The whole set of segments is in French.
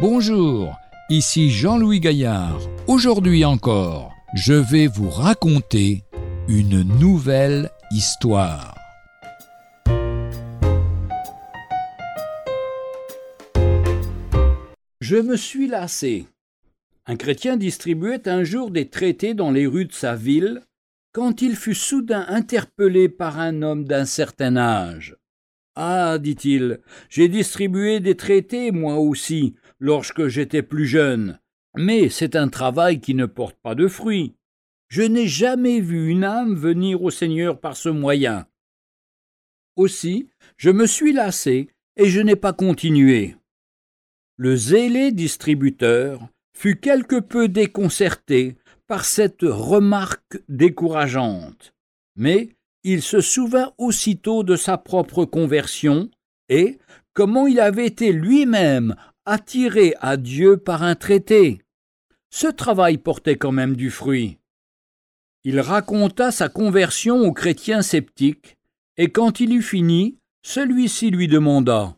Bonjour, ici Jean-Louis Gaillard. Aujourd'hui encore, je vais vous raconter une nouvelle histoire. Je me suis lassé. Un chrétien distribuait un jour des traités dans les rues de sa ville quand il fut soudain interpellé par un homme d'un certain âge. Ah, dit-il, j'ai distribué des traités, moi aussi, lorsque j'étais plus jeune, mais c'est un travail qui ne porte pas de fruits. Je n'ai jamais vu une âme venir au Seigneur par ce moyen. Aussi, je me suis lassé et je n'ai pas continué. Le zélé distributeur fut quelque peu déconcerté par cette remarque décourageante, mais il se souvint aussitôt de sa propre conversion et comment il avait été lui-même attiré à Dieu par un traité. Ce travail portait quand même du fruit. Il raconta sa conversion au chrétien sceptique, et quand il eut fini, celui-ci lui demanda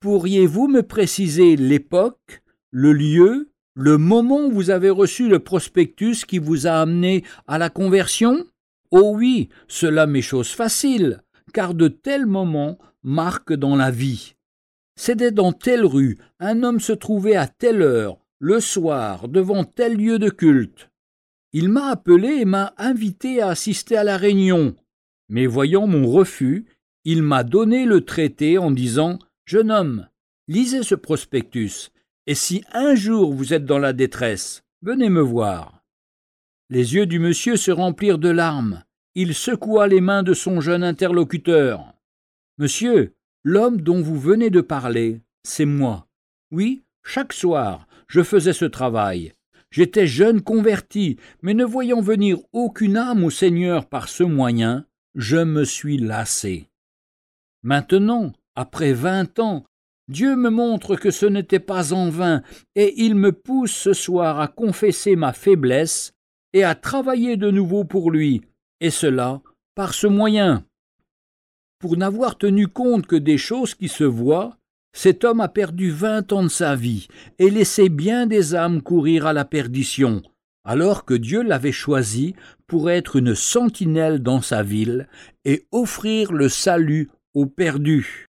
Pourriez-vous me préciser l'époque, le lieu, le moment où vous avez reçu le prospectus qui vous a amené à la conversion? Oh oui, cela m'est chose facile, car de tels moments marquent dans la vie. C'était dans telle rue, un homme se trouvait à telle heure, le soir, devant tel lieu de culte. Il m'a appelé et m'a invité à assister à la réunion. Mais voyant mon refus, il m'a donné le traité en disant Jeune homme, lisez ce prospectus, et si un jour vous êtes dans la détresse, venez me voir. Les yeux du monsieur se remplirent de larmes. Il secoua les mains de son jeune interlocuteur. Monsieur, l'homme dont vous venez de parler, c'est moi. Oui, chaque soir, je faisais ce travail. J'étais jeune converti, mais ne voyant venir aucune âme au Seigneur par ce moyen, je me suis lassé. Maintenant, après vingt ans, Dieu me montre que ce n'était pas en vain, et il me pousse ce soir à confesser ma faiblesse et à travailler de nouveau pour lui, et cela par ce moyen. Pour n'avoir tenu compte que des choses qui se voient, cet homme a perdu vingt ans de sa vie et laissé bien des âmes courir à la perdition, alors que Dieu l'avait choisi pour être une sentinelle dans sa ville et offrir le salut aux perdus.